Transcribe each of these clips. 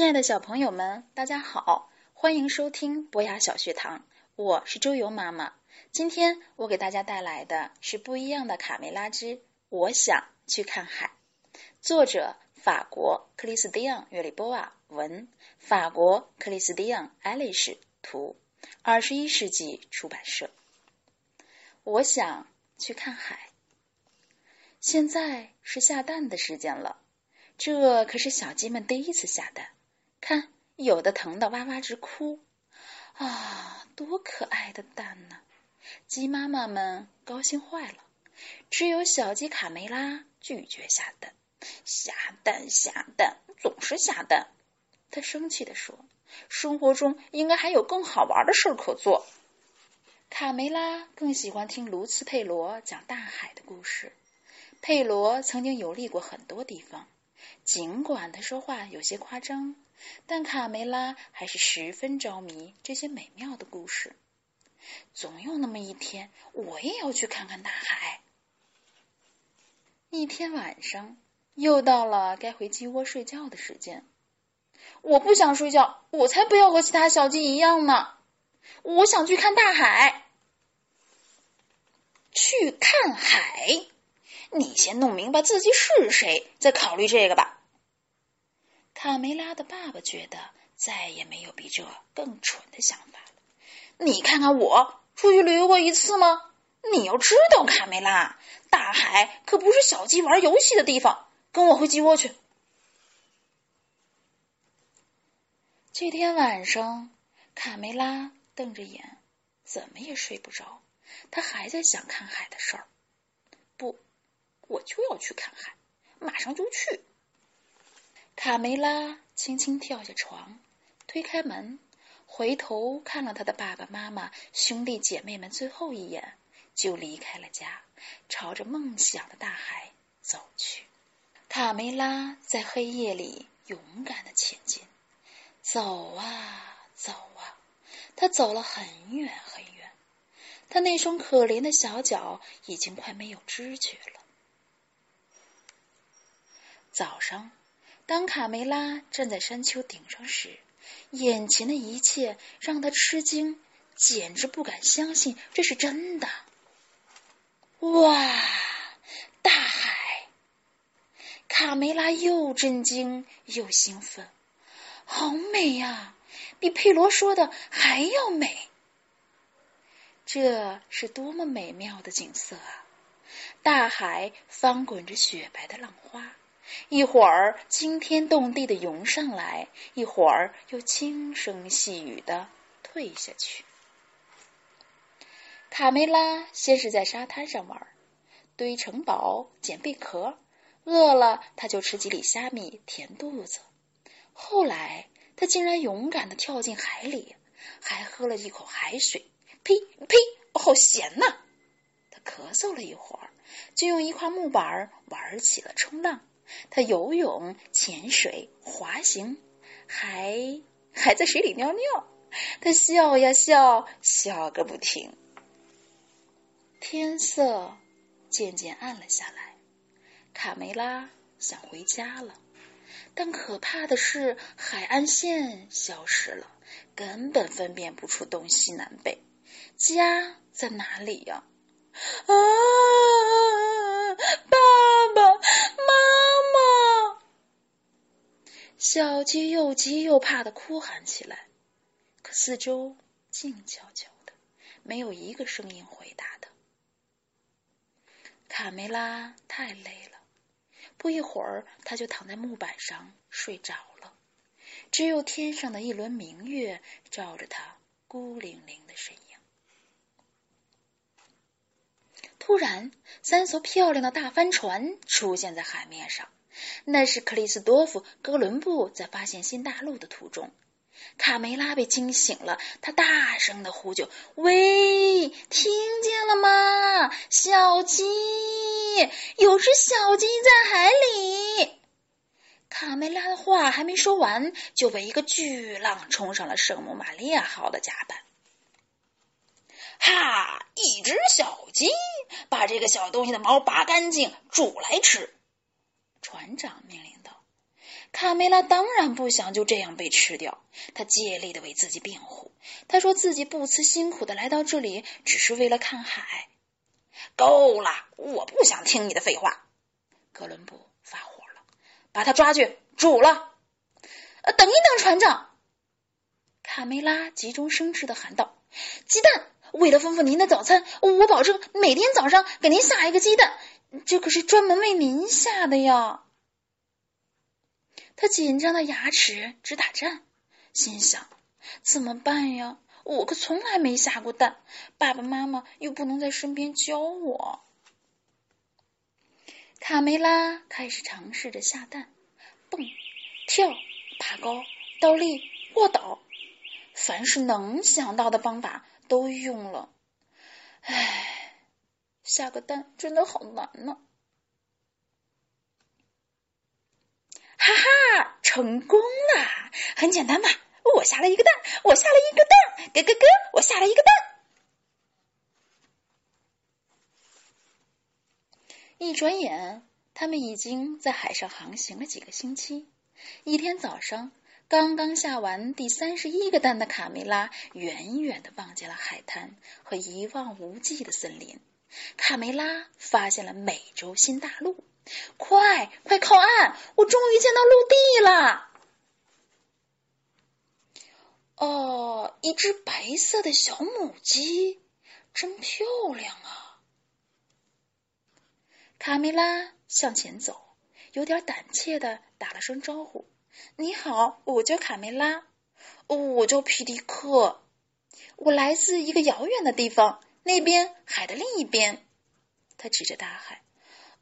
亲爱的小朋友们，大家好，欢迎收听博雅小学堂，我是周游妈妈。今天我给大家带来的是不一样的卡梅拉之我想去看海。作者法国克里斯蒂昂·约里波瓦文，法国克里斯蒂昂·艾丽什图，二十一世纪出版社。我想去看海。现在是下蛋的时间了，这可是小鸡们第一次下蛋。看，有的疼得哇哇直哭，啊，多可爱的蛋呢！鸡妈妈们高兴坏了，只有小鸡卡梅拉拒绝下蛋，下蛋下蛋，总是下蛋。他生气地说：“生活中应该还有更好玩的事儿可做。”卡梅拉更喜欢听卢茨佩罗讲大海的故事。佩罗曾经游历过很多地方，尽管他说话有些夸张。但卡梅拉还是十分着迷这些美妙的故事。总有那么一天，我也要去看看大海。一天晚上，又到了该回鸡窝睡觉的时间。我不想睡觉，我才不要和其他小鸡一样呢！我想去看大海。去看海？你先弄明白自己是谁，再考虑这个吧。卡梅拉的爸爸觉得再也没有比这更蠢的想法了。你看看我出去旅游过一次吗？你要知道，卡梅拉，大海可不是小鸡玩游戏的地方。跟我回鸡窝去。这天晚上，卡梅拉瞪着眼，怎么也睡不着。他还在想看海的事儿。我就要去看海，马上就去。卡梅拉轻轻跳下床，推开门，回头看了他的爸爸妈妈、兄弟姐妹们最后一眼，就离开了家，朝着梦想的大海走去。卡梅拉在黑夜里勇敢的前进，走啊走啊，他走了很远很远，他那双可怜的小脚已经快没有知觉了。早上。当卡梅拉站在山丘顶上时，眼前的一切让他吃惊，简直不敢相信这是真的。哇，大海！卡梅拉又震惊又兴奋，好美呀，比佩罗说的还要美。这是多么美妙的景色啊！大海翻滚着雪白的浪花。一会儿惊天动地的涌上来，一会儿又轻声细语的退下去。卡梅拉先是在沙滩上玩，堆城堡、捡贝壳，饿了他就吃几粒虾米填肚子。后来他竟然勇敢的跳进海里，还喝了一口海水，呸呸，好咸呐！他咳嗽了一会儿，就用一块木板玩起了冲浪。他游泳、潜水、滑行，还还在水里尿尿。他笑呀笑，笑个不停。天色渐渐暗了下来，卡梅拉想回家了，但可怕的是，海岸线消失了，根本分辨不出东西南北。家在哪里呀？啊爸妈妈，小鸡又急又怕的哭喊起来。可四周静悄悄的，没有一个声音回答的。卡梅拉太累了，不一会儿，他就躺在木板上睡着了。只有天上的一轮明月照着他孤零零的身影。突然，三艘漂亮的大帆船出现在海面上。那是克里斯多夫·哥伦布在发现新大陆的途中。卡梅拉被惊醒了，他大声的呼救：“喂，听见了吗？小鸡，有只小鸡在海里！”卡梅拉的话还没说完，就被一个巨浪冲上了圣母玛利亚号的甲板。哈！一只小鸡，把这个小东西的毛拔干净，煮来吃。船长命令道：“卡梅拉当然不想就这样被吃掉，他竭力的为自己辩护。他说自己不辞辛苦的来到这里，只是为了看海。够了，我不想听你的废话。哥伦布发火了，把他抓去煮了。呃，等一等，船长！卡梅拉急中生智的喊道：“鸡蛋，为了丰富您的早餐，我保证每天早上给您下一个鸡蛋，这可是专门为您下的呀。”他紧张的牙齿直打颤，心想：怎么办呀？我可从来没下过蛋，爸爸妈妈又不能在身边教我。卡梅拉开始尝试着下蛋，蹦、跳、爬高、倒立、卧倒，凡是能想到的方法都用了。唉，下个蛋真的好难呢。哈哈，成功了！很简单吧？我下了一个蛋，我下了一个蛋，咯咯咯，我下了一个蛋。一转眼，他们已经在海上航行了几个星期。一天早上，刚刚下完第三十一个蛋的卡梅拉，远远的望见了海滩和一望无际的森林。卡梅拉发现了美洲新大陆。快快靠岸！我终于见到陆地了。哦，一只白色的小母鸡，真漂亮啊！卡梅拉向前走，有点胆怯的打了声招呼：“你好，我叫卡梅拉。哦，我叫皮迪克。我来自一个遥远的地方，那边海的另一边。”他指着大海。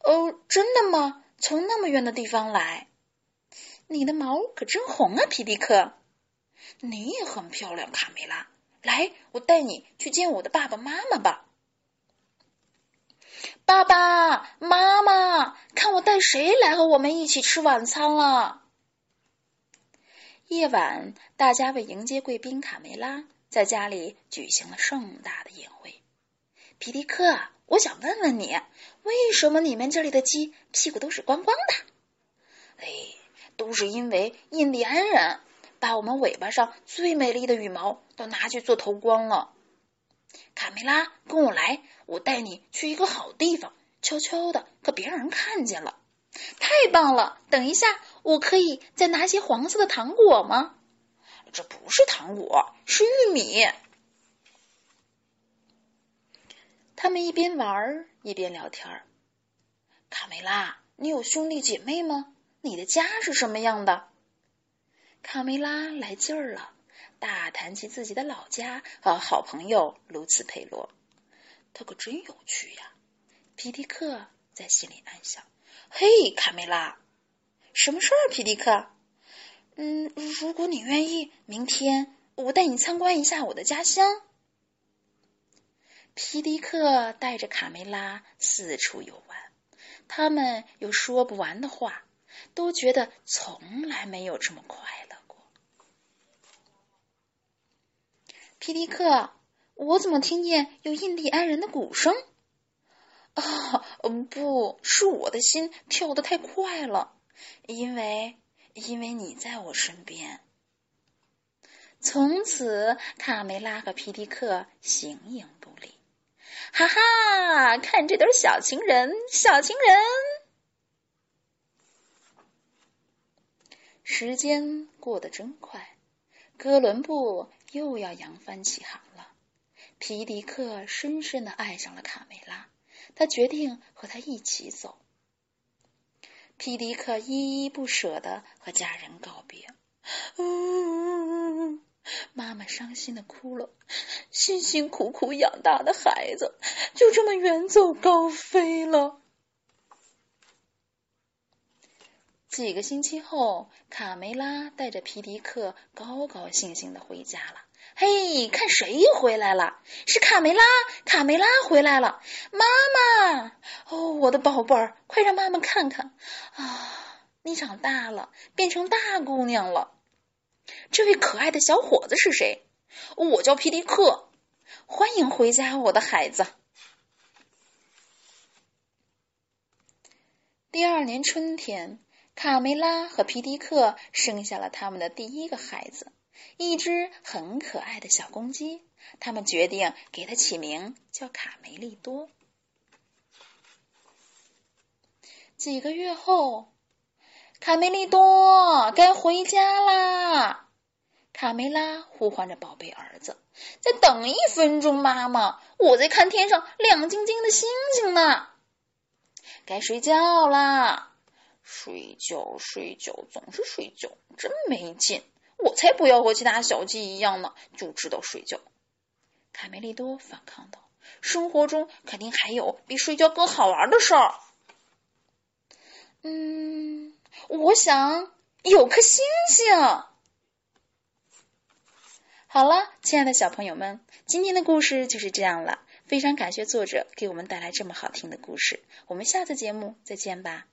哦，真的吗？从那么远的地方来，你的毛可真红啊，皮迪克！你也很漂亮，卡梅拉。来，我带你去见我的爸爸妈妈吧。爸爸妈妈，看我带谁来和我们一起吃晚餐了？夜晚，大家为迎接贵宾卡梅拉，在家里举行了盛大的宴会。皮迪克，我想问问你。为什么你们这里的鸡屁股都是光光的？哎，都是因为印第安人把我们尾巴上最美丽的羽毛都拿去做头光了。卡梅拉，跟我来，我带你去一个好地方，悄悄的，可别让人看见了。太棒了！等一下，我可以再拿些黄色的糖果吗？这不是糖果，是玉米。他们一边玩一边聊天。卡梅拉，你有兄弟姐妹吗？你的家是什么样的？卡梅拉来劲儿了，大谈起自己的老家和好朋友卢茨佩罗。他可真有趣呀！皮迪克在心里暗想。嘿，卡梅拉，什么事儿？皮迪克，嗯，如果你愿意，明天我带你参观一下我的家乡。皮迪克带着卡梅拉四处游玩，他们有说不完的话，都觉得从来没有这么快乐过。皮迪克，我怎么听见有印第安人的鼓声？啊，不是我的心跳得太快了，因为因为你在我身边。从此，卡梅拉和皮迪克形影。哈哈，看这对小情人，小情人！时间过得真快，哥伦布又要扬帆起航了。皮迪克深深的爱上了卡梅拉，他决定和她一起走。皮迪克依依不舍的和家人告别。妈妈伤心的哭了，辛辛苦苦养大的孩子就这么远走高飞了。几个星期后，卡梅拉带着皮迪克高高兴兴的回家了。嘿，看谁回来了？是卡梅拉！卡梅拉回来了！妈妈，哦，我的宝贝儿，快让妈妈看看啊！你长大了，变成大姑娘了。这位可爱的小伙子是谁？我叫皮迪克，欢迎回家，我的孩子。第二年春天，卡梅拉和皮迪克生下了他们的第一个孩子，一只很可爱的小公鸡。他们决定给它起名叫卡梅利多。几个月后，卡梅利多该回家啦！卡梅拉呼唤着宝贝儿子：“再等一分钟，妈妈，我在看天上亮晶晶的星星呢。”该睡觉啦！睡觉，睡觉，总是睡觉，真没劲！我才不要和其他小鸡一样呢，就知道睡觉。卡梅利多反抗道：“生活中肯定还有比睡觉更好玩的事儿。”嗯，我想有颗星星。好了，亲爱的小朋友们，今天的故事就是这样了。非常感谢作者给我们带来这么好听的故事。我们下次节目再见吧。